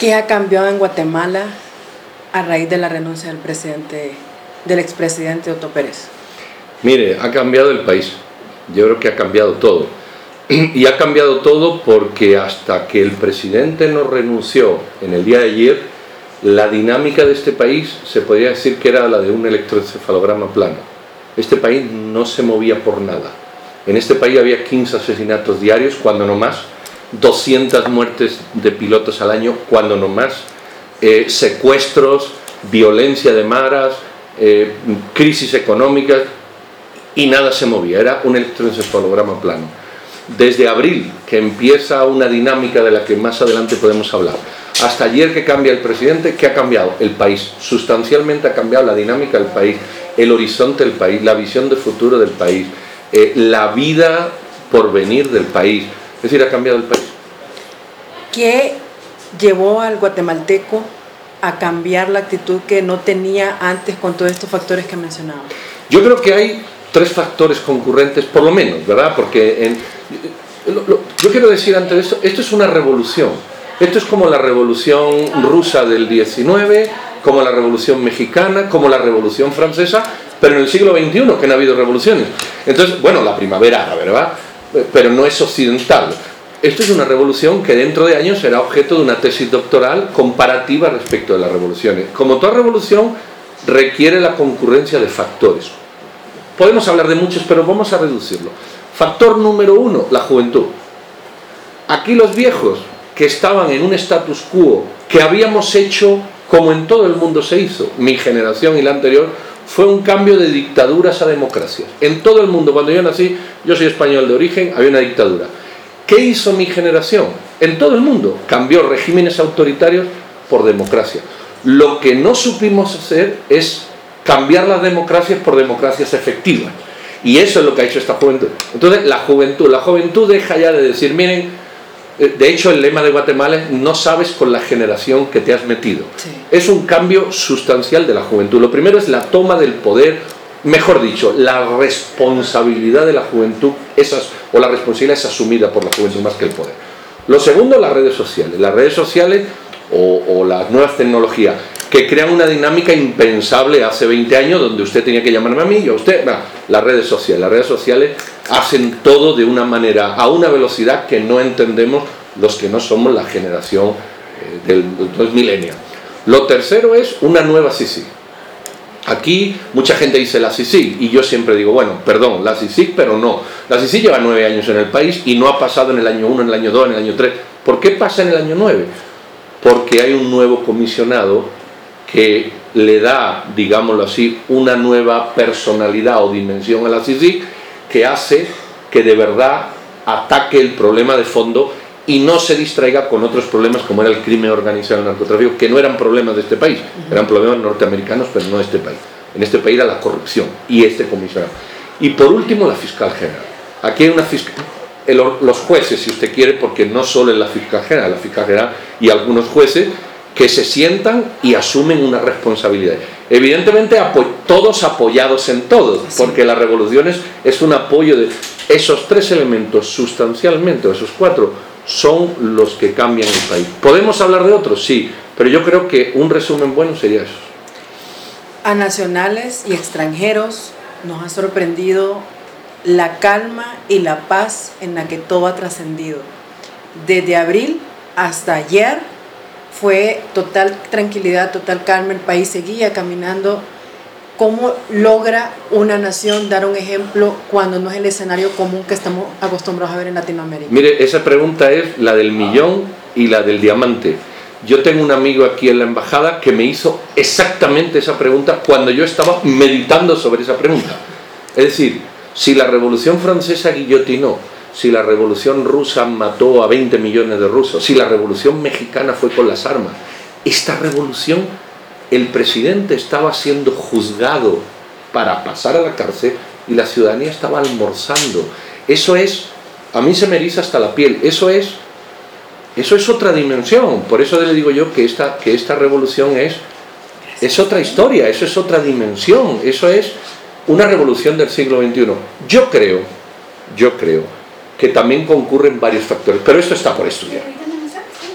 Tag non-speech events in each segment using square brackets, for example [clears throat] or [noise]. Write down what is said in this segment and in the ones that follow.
¿Qué ha cambiado en Guatemala a raíz de la renuncia del presidente, del expresidente Otto Pérez? Mire, ha cambiado el país. Yo creo que ha cambiado todo. [clears throat] Y ha cambiado todo porque hasta que el presidente no renunció en el día de ayer, la dinámica de este país se podría decir que era la de un electroencefalograma plano. Este país no se movía por nada. En este país había 15 asesinatos diarios, cuando no más, 200 muertes de pilotos al año, cuando no más, eh, secuestros, violencia de maras, eh, crisis económicas, y nada se movía, era un electroencefalograma plano. Desde abril, que empieza una dinámica de la que más adelante podemos hablar, hasta ayer que cambia el presidente, ¿qué ha cambiado? El país. Sustancialmente ha cambiado la dinámica del país, el horizonte del país, la visión de futuro del país, eh, la vida por venir del país. Es decir, ha cambiado el país. ¿Qué llevó al guatemalteco a cambiar la actitud que no tenía antes con todos estos factores que mencionaba? Yo creo que hay tres factores concurrentes, por lo menos, ¿verdad? Porque en, yo quiero decir antes de esto, esto es una revolución. Esto es como la revolución rusa del 19, como la revolución mexicana, como la revolución francesa, pero en el siglo XXI, que no ha habido revoluciones. Entonces, bueno, la primavera árabe, ¿verdad? Pero no es occidental. Esto es una revolución que dentro de años será objeto de una tesis doctoral comparativa respecto de las revoluciones. Como toda revolución, requiere la concurrencia de factores. Podemos hablar de muchos, pero vamos a reducirlo. Factor número uno, la juventud. Aquí los viejos que estaban en un status quo que habíamos hecho como en todo el mundo se hizo, mi generación y la anterior, fue un cambio de dictaduras a democracias. En todo el mundo, cuando yo nací, yo soy español de origen, había una dictadura. ¿Qué hizo mi generación? En todo el mundo cambió regímenes autoritarios por democracia. Lo que no supimos hacer es cambiar las democracias por democracias efectivas. Y eso es lo que ha hecho esta juventud. Entonces, la juventud, la juventud deja ya de decir, miren, de hecho el lema de Guatemala es no sabes con la generación que te has metido. Es un cambio sustancial de la juventud. Lo primero es la toma del poder, mejor dicho, la responsabilidad de la juventud, esas, o la responsabilidad es asumida por la juventud más que el poder. Lo segundo, las redes sociales. Las redes sociales o, o las nuevas tecnologías que crean una dinámica impensable hace 20 años, donde usted tenía que llamarme a mí y a usted. las redes sociales. Las redes sociales hacen todo de una manera, a una velocidad que no entendemos los que no somos la generación eh, del, del milenio. Lo tercero es una nueva CICI. Aquí mucha gente dice la CICI y yo siempre digo, bueno, perdón, la CICI, pero no. La CICI lleva nueve años en el país y no ha pasado en el año 1, en el año 2, en el año 3. ¿Por qué pasa en el año 9? Porque hay un nuevo comisionado que le da, digámoslo así, una nueva personalidad o dimensión a la CICIC que hace que de verdad ataque el problema de fondo y no se distraiga con otros problemas como era el crimen organizado el narcotráfico, que no eran problemas de este país, eran problemas norteamericanos, pero no de este país. En este país era la corrupción y este comisionado. Y por último, la fiscal general. Aquí hay una fiscal, los jueces, si usted quiere, porque no solo es la fiscal general, la fiscal general y algunos jueces que se sientan y asumen una responsabilidad. Evidentemente todos apoyados en todos, porque la revolución es, un apoyo de esos tres elementos sustancialmente, o esos cuatro, son los que cambian el país. ¿Podemos hablar de otros? Sí, pero yo creo que un resumen bueno sería eso. A nacionales y extranjeros nos ha sorprendido la calma y la paz en la que todo ha trascendido. Desde abril hasta ayer fue total tranquilidad, total calma, el país seguía caminando. ¿Cómo logra una nación dar un ejemplo cuando no es el escenario común que estamos acostumbrados a ver en Latinoamérica? Mire, esa pregunta es la del millón y la del diamante. Yo tengo un amigo aquí en la embajada que me hizo exactamente esa pregunta cuando yo estaba meditando sobre esa pregunta. Es decir, si la Revolución Francesa guillotinó si la revolución rusa mató a 20 millones de rusos, si la revolución mexicana fue con las armas. Esta revolución, el presidente estaba siendo juzgado para pasar a la cárcel y la ciudadanía estaba almorzando. Eso es, a mí se me eriza hasta la piel, eso es, eso es otra dimensión. Por eso le digo yo que esta, que esta revolución es, es otra historia, eso es otra dimensión, eso es una revolución del siglo XXI. Yo creo, yo creo que también concurren varios factores, pero esto está por estudiar.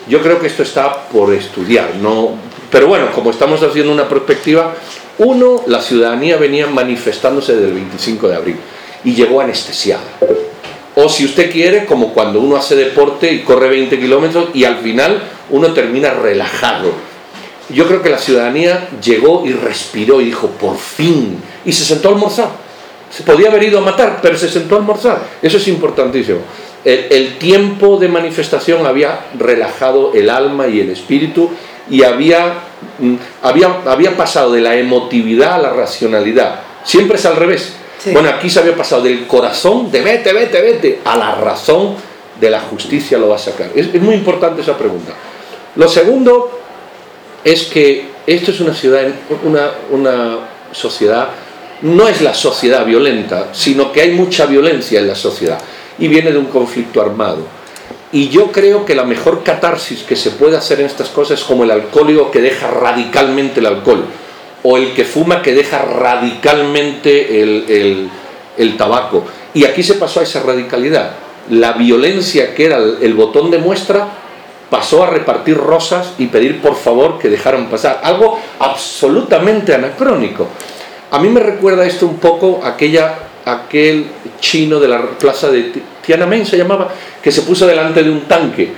Yo creo que esto está por estudiar, ¿no? Pero bueno, como estamos haciendo una perspectiva, uno, la ciudadanía venía manifestándose desde el 25 de abril y llegó anestesiada. O si usted quiere, como cuando uno hace deporte y corre 20 kilómetros y al final uno termina relajado. Yo creo que la ciudadanía llegó y respiró y dijo, por fin, y se sentó a almorzar. Se podía haber ido a matar, pero se sentó a almorzar. Eso es importantísimo. El, tiempo de manifestación había relajado el alma y el espíritu y había, mm, había, había pasado de la emotividad a la racionalidad. Siempre es al revés. Bueno, aquí se había pasado del corazón de vete, vete, vete, a la razón de la justicia lo va a sacar. Es, es muy importante esa pregunta. Lo segundo es que esto es una ciudad, una, una sociedad no es la sociedad violenta, sino que hay mucha violencia en la sociedad y viene de un conflicto armado. Y yo creo que la mejor catarsis que se puede hacer en estas cosas es como el alcohólico que deja radicalmente el alcohol o el que fuma que deja radicalmente el, el, tabaco. Y aquí se pasó a esa radicalidad. La violencia que era el, botón de muestra pasó a repartir rosas y pedir por favor que dejaran pasar. Algo absolutamente anacrónico. A mí me recuerda esto un poco aquella, aquel chino de la plaza de Tiananmen, se llamaba, que se puso delante de un tanque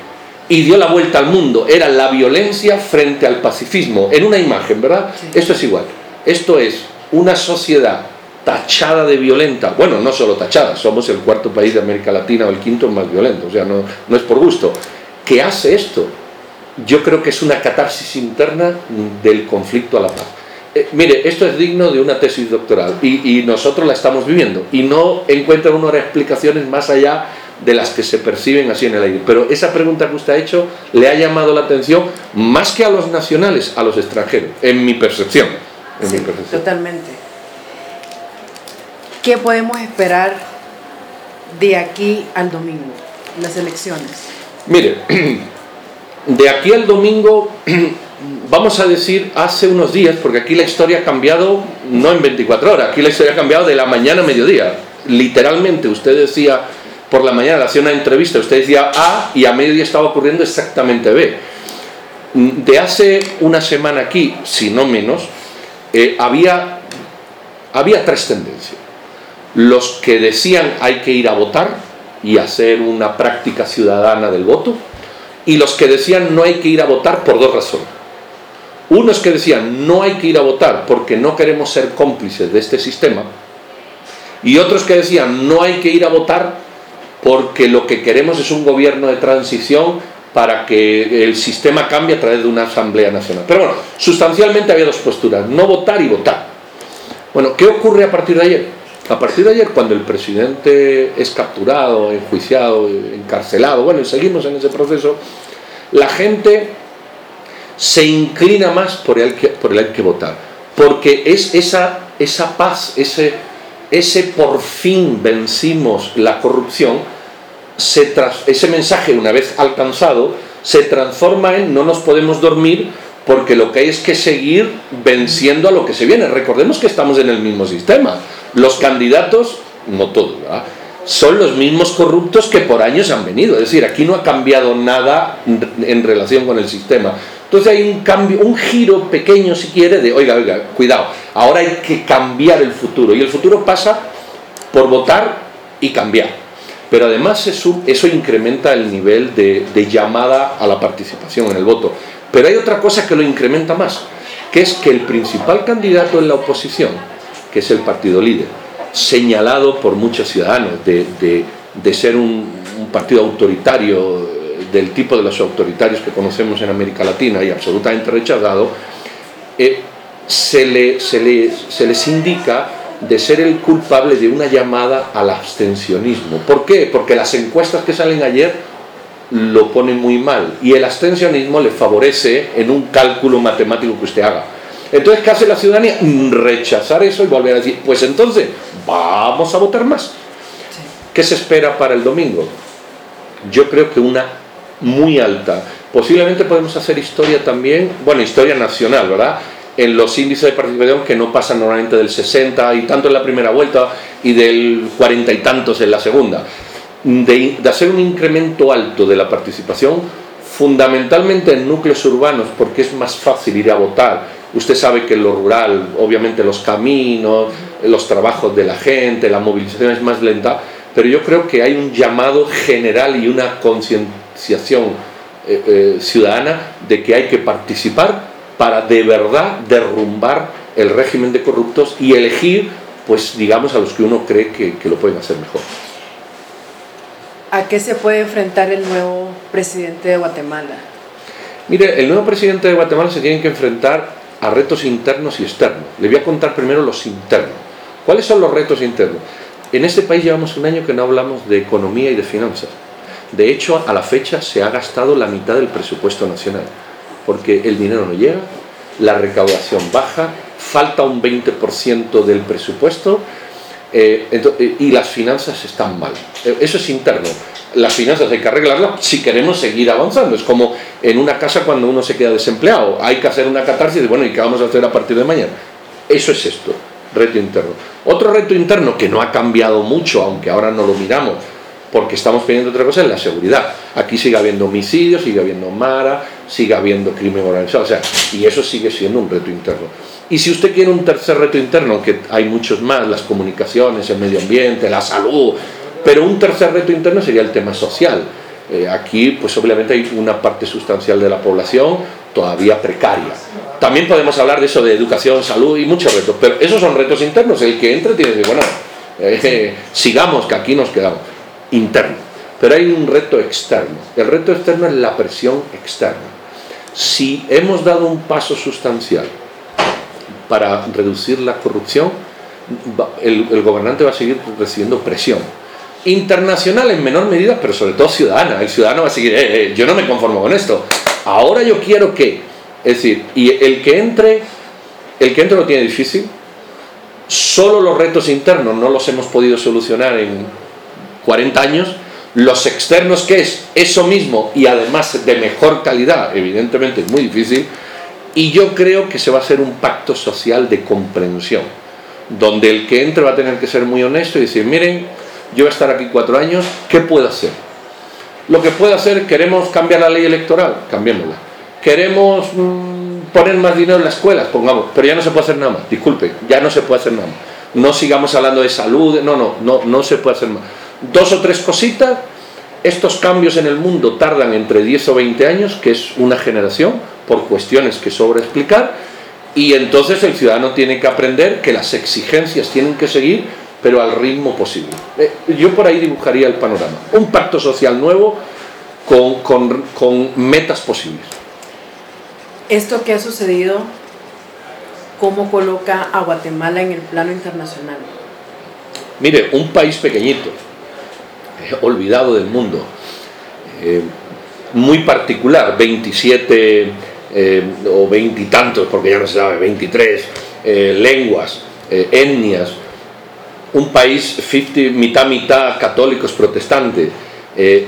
y dio la vuelta al mundo. Era la violencia frente al pacifismo, en una imagen, ¿verdad? Esto es igual. Esto es una sociedad tachada de violenta, bueno, no solo tachada, somos el cuarto país de América Latina o el quinto más violento, o sea, no, no es por gusto, ¿Qué hace esto. Yo creo que es una catarsis interna del conflicto a la paz. Eh, mire, esto es digno de una tesis doctoral y, nosotros la estamos viviendo y no encuentro unas explicaciones más allá de las que se perciben así en el aire. Pero esa pregunta que usted ha hecho le ha llamado la atención más que a los nacionales, a los extranjeros, en mi percepción. En mi percepción. Totalmente. ¿Qué podemos esperar de aquí al domingo, las elecciones? Mire, [clears throat] de aquí al domingo [clears throat] vamos a decir, hace unos días, porque aquí la historia ha cambiado no en 24 horas, aquí la historia ha cambiado de la mañana a mediodía. Literalmente, usted decía, por la mañana hacía una entrevista, usted decía A y a mediodía estaba ocurriendo exactamente B. De hace una semana aquí, si no menos, eh, había, había tres tendencias. Los que decían hay que ir a votar y hacer una práctica ciudadana del voto, y los que decían no hay que ir a votar por dos razones unos que decían no hay que ir a votar porque no queremos ser cómplices de este sistema. Y otros que decían no hay que ir a votar porque lo que queremos es un gobierno de transición para que el sistema cambie a través de una Asamblea Nacional. Pero bueno, sustancialmente había dos posturas, no votar y votar. Bueno, ¿qué ocurre a partir de ayer? A partir de ayer, cuando el presidente es capturado, enjuiciado, encarcelado, bueno, y seguimos en ese proceso, la gente se inclina más por el que, por el que votar. Porque es esa, esa paz, ese, ese por fin vencimos la corrupción, se ese mensaje una vez alcanzado se transforma en no nos podemos dormir porque lo que hay es que seguir venciendo a lo que se viene. Recordemos que estamos en el mismo sistema. Los candidatos, no todos, son los mismos corruptos que por años han venido. Es decir, aquí no ha cambiado nada en relación con el sistema. Entonces hay un cambio, un giro pequeño si quiere de, oiga, oiga, cuidado, ahora hay que cambiar el futuro. Y el futuro pasa por votar y cambiar. Pero además eso, incrementa el nivel de, llamada a la participación en el voto. Pero hay otra cosa que lo incrementa más, que es que el principal candidato en la oposición, que es el partido líder, señalado por muchos ciudadanos de, ser un, un partido autoritario, del tipo de los autoritarios que conocemos en América Latina y absolutamente rechazado, eh, se, le, se, le, se les indica de ser el culpable de una llamada al abstencionismo. ¿Por qué? Porque las encuestas que salen ayer lo ponen muy mal y el abstencionismo le favorece en un cálculo matemático que usted haga. Entonces, ¿qué hace la ciudadanía? Rechazar eso y volver a decir, pues entonces, vamos a votar más. ¿Qué se espera para el domingo? Yo creo que una muy alta. Posiblemente podemos hacer historia también, bueno, historia nacional, ¿verdad? En los índices de participación que no pasan normalmente del 60 y tanto en la primera vuelta y del 40 y tantos en la segunda. De, hacer un incremento alto de la participación fundamentalmente en núcleos urbanos porque es más fácil ir a votar. Usted sabe que en lo rural, obviamente los caminos, los trabajos de la gente, la movilización es más lenta, pero yo creo que hay un llamado general y una concienciación eh, eh, ciudadana de que hay que participar para de verdad derrumbar el régimen de corruptos y elegir, pues digamos, a los que uno cree que, que lo pueden hacer mejor. ¿A qué se puede enfrentar el nuevo presidente de Guatemala? Mire, el nuevo presidente de Guatemala se tiene que enfrentar a retos internos y externos. Le voy a contar primero los internos. ¿Cuáles son los retos internos? En este país llevamos un año que no hablamos de economía y de finanzas. De hecho, a la fecha se ha gastado la mitad del presupuesto nacional, porque el dinero no llega, la recaudación baja, falta un 20% del presupuesto eh, eh, y las finanzas están mal. Eh, eso es interno. Las finanzas hay que arreglarlas si queremos seguir avanzando. Es como en una casa cuando uno se queda desempleado. Hay que hacer una catarsis de, bueno, ¿y qué vamos a hacer a partir de mañana? Eso es esto, reto interno. Otro reto interno que no ha cambiado mucho, aunque ahora no lo miramos, porque estamos pidiendo otra cosa, es la seguridad. Aquí sigue habiendo homicidios, sigue habiendo mara, sigue habiendo crimen organizado, o sea, y eso sigue siendo un reto interno. Y si usted quiere un tercer reto interno, que hay muchos más, las comunicaciones, el medio ambiente, la salud, pero un tercer reto interno sería el tema social. Eh, aquí, pues obviamente hay una parte sustancial de la población todavía precaria. También podemos hablar de eso, de educación, salud y muchos retos, pero esos son retos internos. El que entre tiene que decir, bueno, eh, [laughs] sigamos, que aquí nos quedamos. Interno. Pero hay un reto externo. El reto externo es la presión externa. Si hemos dado un paso sustancial para reducir la corrupción, el, gobernante va a seguir recibiendo presión. Internacional en menor medida, pero sobre todo ciudadana. El ciudadano va a seguir, eh, eh, yo no me conformo con esto. Ahora yo quiero que, es decir, y el que entre, el que entre lo tiene difícil. Solo los retos internos no los hemos podido solucionar en 40 años. Los externos, que es eso mismo y además de mejor calidad, evidentemente es muy difícil y yo creo que se va a hacer un pacto social de comprensión, donde el que entre va a tener que ser muy honesto y decir, miren, yo voy a estar aquí cuatro años, ¿qué puedo hacer? Lo que puedo hacer, queremos cambiar la ley electoral, cambiémosla. Queremos mm, poner más dinero en las escuelas, pongamos, pero ya no se puede hacer nada más, disculpe, ya no se puede hacer nada más. No sigamos hablando de salud, no, no, no, no se puede hacer más. Dos o tres cositas, estos cambios en el mundo tardan entre 10 o 20 años, que es una generación, por cuestiones que sobra explicar, y entonces el ciudadano tiene que aprender que las exigencias tienen que seguir, pero al ritmo posible. Eh, yo por ahí dibujaría el panorama. Un pacto social nuevo con, con metas posibles. Esto que ha sucedido, ¿cómo coloca a Guatemala en el plano internacional? Mire, un país pequeñito, olvidado del mundo, eh, muy particular, 27 eh, o veintitantos, porque ya no se sabe, 23 eh, lenguas, eh, etnias, un país 50, mitad mitad católicos protestantes,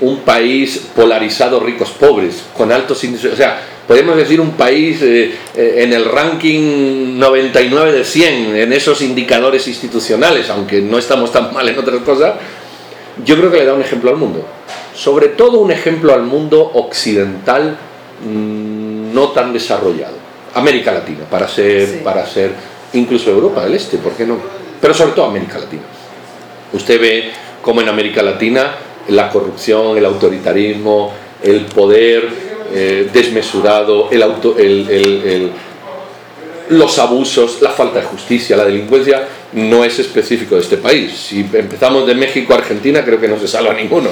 un país polarizado ricos pobres, con altos índices, o sea, podemos decir un país en el ranking 99 de 100, en esos indicadores institucionales, aunque no estamos tan mal en otras cosas, yo creo que le da un ejemplo al mundo. Sobre todo un ejemplo al mundo occidental. Mmm, no tan desarrollado. América Latina, para ser, para ser incluso Europa del Este, ¿por qué no? Pero sobre todo América Latina. Usted ve cómo en América Latina la corrupción, el autoritarismo, el poder eh, desmesurado, el auto, el, los abusos, la falta de justicia, la delincuencia, no es específico de este país. Si empezamos de México a Argentina, creo que no se salva ninguno,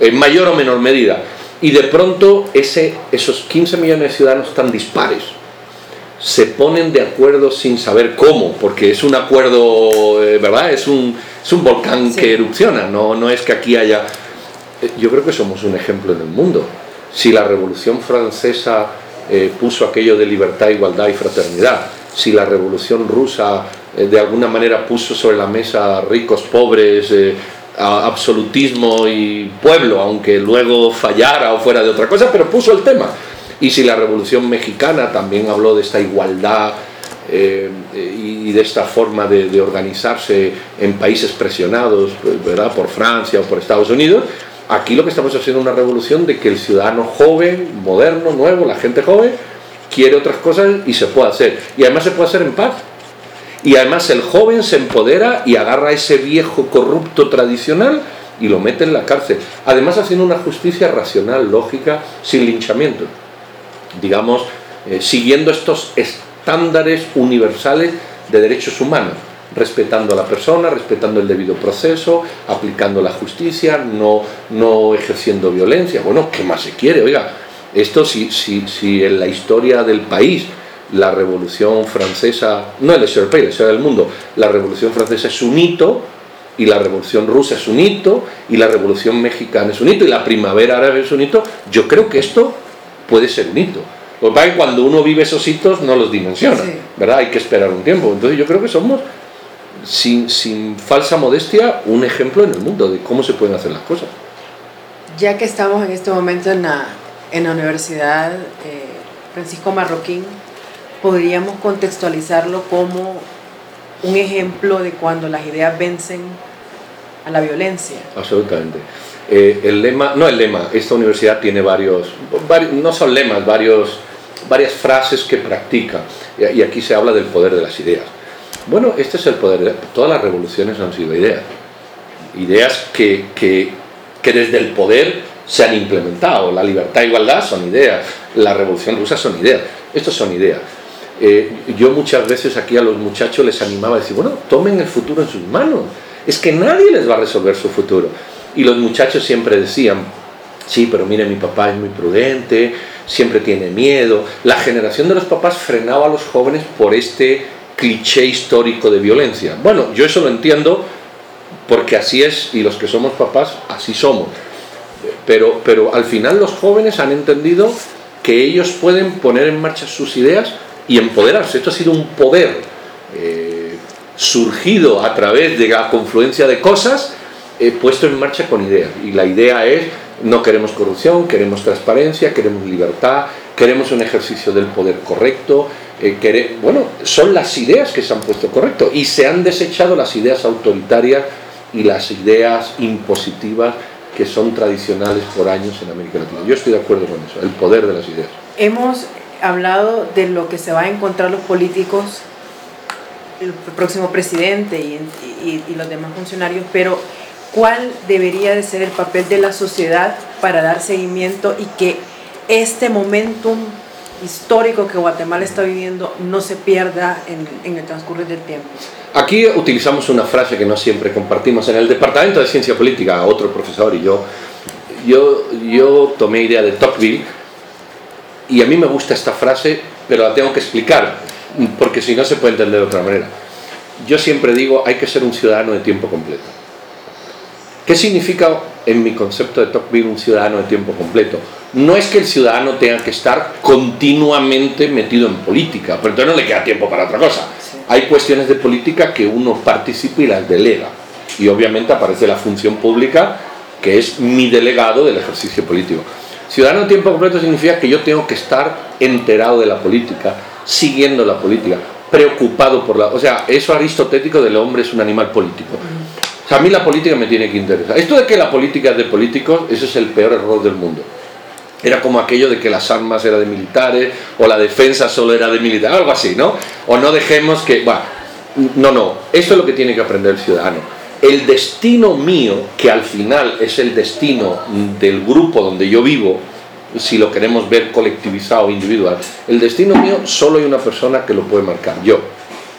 en mayor o menor medida y de pronto ese, esos 15 millones de ciudadanos tan dispares se ponen de acuerdo sin saber cómo, porque es un acuerdo, eh, ¿verdad? Es un, es un volcán que erupciona, no, no es que aquí haya... Eh, yo creo que somos un ejemplo en el mundo. Si la Revolución Francesa eh, puso aquello de libertad, igualdad y fraternidad, si la Revolución Rusa de alguna manera puso sobre la mesa ricos, pobres, absolutismo y pueblo, aunque luego fallara o fuera de otra cosa, pero puso el tema. Y si la Revolución Mexicana también habló de esta igualdad eh, y de esta forma de, organizarse en países presionados ¿verdad? por Francia o por Estados Unidos, Aquí lo que estamos haciendo es una revolución de que el ciudadano joven, moderno, nuevo, la gente joven, quiere otras cosas y se puede hacer. Y además se puede hacer en paz. Y además el joven se empodera y agarra ese viejo corrupto tradicional y lo mete en la cárcel. Además haciendo una justicia racional, lógica, sin linchamiento. Digamos, eh, siguiendo estos estándares universales de derechos humanos respetando a la persona, respetando el debido proceso, aplicando la justicia, no, no ejerciendo violencia. Bueno, ¿qué más se quiere? Oiga, esto si, si, si en la historia del país la revolución francesa, no el país, la del mundo, la revolución francesa es un hito, y la revolución rusa es un hito, y la revolución mexicana es un hito, y la primavera árabe es un hito, yo creo que esto puede ser un hito. Lo que pasa es que cuando uno vive esos hitos no los dimensiona, ¿verdad? Hay que esperar un tiempo. Entonces yo creo que somos sin, falsa modestia, un ejemplo en el mundo de cómo se pueden hacer las cosas. Ya que estamos en este momento en la, en la Universidad eh, Francisco Marroquín, podríamos contextualizarlo como un ejemplo de cuando las ideas vencen a la violencia. Absolutamente. Eh, el lema, no el lema, esta universidad tiene varios, no son lemas, varios, varias frases que practica. Y aquí se habla del poder de las ideas. Bueno, este es el poder. Todas las revoluciones han sido ideas. Ideas que, que, desde el poder se han implementado. La libertad e igualdad son ideas. La revolución rusa son ideas. Estos son ideas. Eh, yo muchas veces aquí a los muchachos les animaba a decir, bueno, tomen el futuro en sus manos. Es que nadie les va a resolver su futuro. Y los muchachos siempre decían, sí, pero mire, mi papá es muy prudente, siempre tiene miedo. La generación de los papás frenaba a los jóvenes por este cliché histórico de violencia. Bueno, yo eso lo entiendo porque así es y los que somos papás así somos. Pero, pero al final los jóvenes han entendido que ellos pueden poner en marcha sus ideas y empoderarse. Esto ha sido un poder eh, surgido a través de la confluencia de cosas eh, puesto en marcha con ideas. Y la idea es, no queremos corrupción, queremos transparencia, queremos libertad, queremos un ejercicio del poder correcto, eh, bueno, son las ideas que se han puesto correcto y se han desechado las ideas autoritarias y las ideas impositivas que son tradicionales por años en América Latina. Yo estoy de acuerdo con eso, el poder de las ideas. Hemos hablado de lo que se va a encontrar los políticos, el próximo presidente y, y los demás funcionarios, pero ¿cuál debería de ser el papel de la sociedad para dar seguimiento y que este momentum histórico que Guatemala está viviendo no se pierda en, el transcurso del tiempo. Aquí utilizamos una frase que no siempre compartimos. En el Departamento de Ciencia Política, otro profesor y yo, yo, yo tomé idea de Tocqueville y a mí me gusta esta frase, pero la tengo que explicar, porque si no se puede entender de otra manera. Yo siempre digo, hay que ser un ciudadano de tiempo completo. ¿Qué significa en mi concepto de Tocqueville un ciudadano de tiempo completo? no es que el ciudadano tenga que estar continuamente metido en política, pero entonces no le queda tiempo para otra cosa. Hay cuestiones de política que uno participa y las delega. Y obviamente aparece la función pública, que es mi delegado del ejercicio político. Ciudadano de tiempo completo significa que yo tengo que estar enterado de la política, siguiendo la política, preocupado por la... O sea, eso aristotético del hombre es un animal político. O sea, a mí la política me tiene que interesar. Esto de que la política es de políticos, ese es el peor error del mundo. Era como aquello de que las armas eran de militares o la defensa solo era de militares, algo así, ¿no? O no dejemos que... Bueno, no, no, eso es lo que tiene que aprender el ciudadano. El destino mío, que al final es el destino del grupo donde yo vivo, si lo queremos ver colectivizado o individual, el destino mío solo hay una persona que lo puede marcar, yo,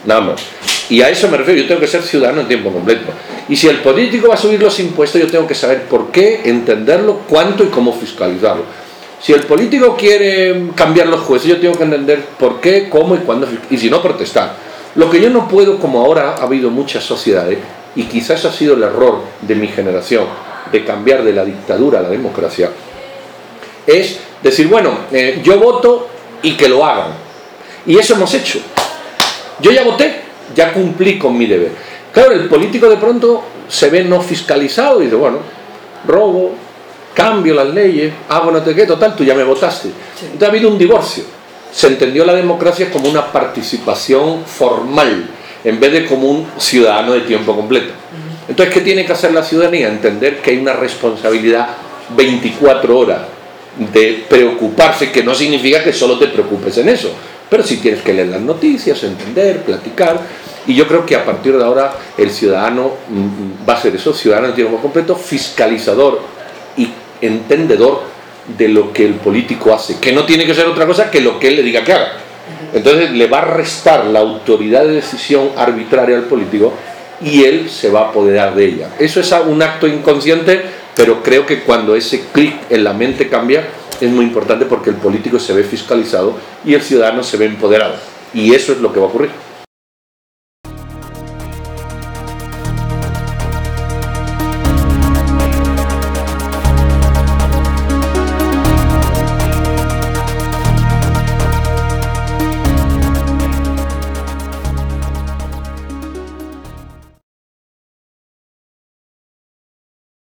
nada más. Y a eso me refiero, yo tengo que ser ciudadano en tiempo completo. Y si el político va a subir los impuestos, yo tengo que saber por qué, entenderlo, cuánto y cómo fiscalizarlo. Si el político quiere cambiar los jueces, yo tengo que entender por qué, cómo y cuándo, y si no, protestar. Lo que yo no puedo, como ahora ha habido muchas sociedades, y quizás ha sido el error de mi generación, de cambiar de la dictadura a la democracia, es decir, bueno, eh, yo voto y que lo hagan. Y eso hemos hecho. Yo ya voté, ya cumplí con mi deber. Claro, el político de pronto se ve no fiscalizado y dice, bueno, robo, cambio las leyes, hago no te qué, total, tú ya me votaste. Entonces ha habido un divorcio. Se entendió la democracia como una participación formal, en vez de como un ciudadano de tiempo completo. Entonces, ¿qué tiene que hacer la ciudadanía? Entender que hay una responsabilidad 24 horas de preocuparse, que no significa que solo te preocupes en eso, pero sí tienes que leer las noticias, entender, platicar, y yo creo que a partir de ahora el ciudadano mm, mm, va a ser eso, ciudadano en tiempo completo, fiscalizador y entendedor de lo que el político hace, que no tiene que ser otra cosa que lo que él le diga que haga. Entonces le va a restar la autoridad de decisión arbitraria al político y él se va a apoderar de ella. Eso es un acto inconsciente, pero creo que cuando ese clic en la mente cambia es muy importante porque el político se ve fiscalizado y el ciudadano se ve empoderado. Y eso es lo que va a ocurrir.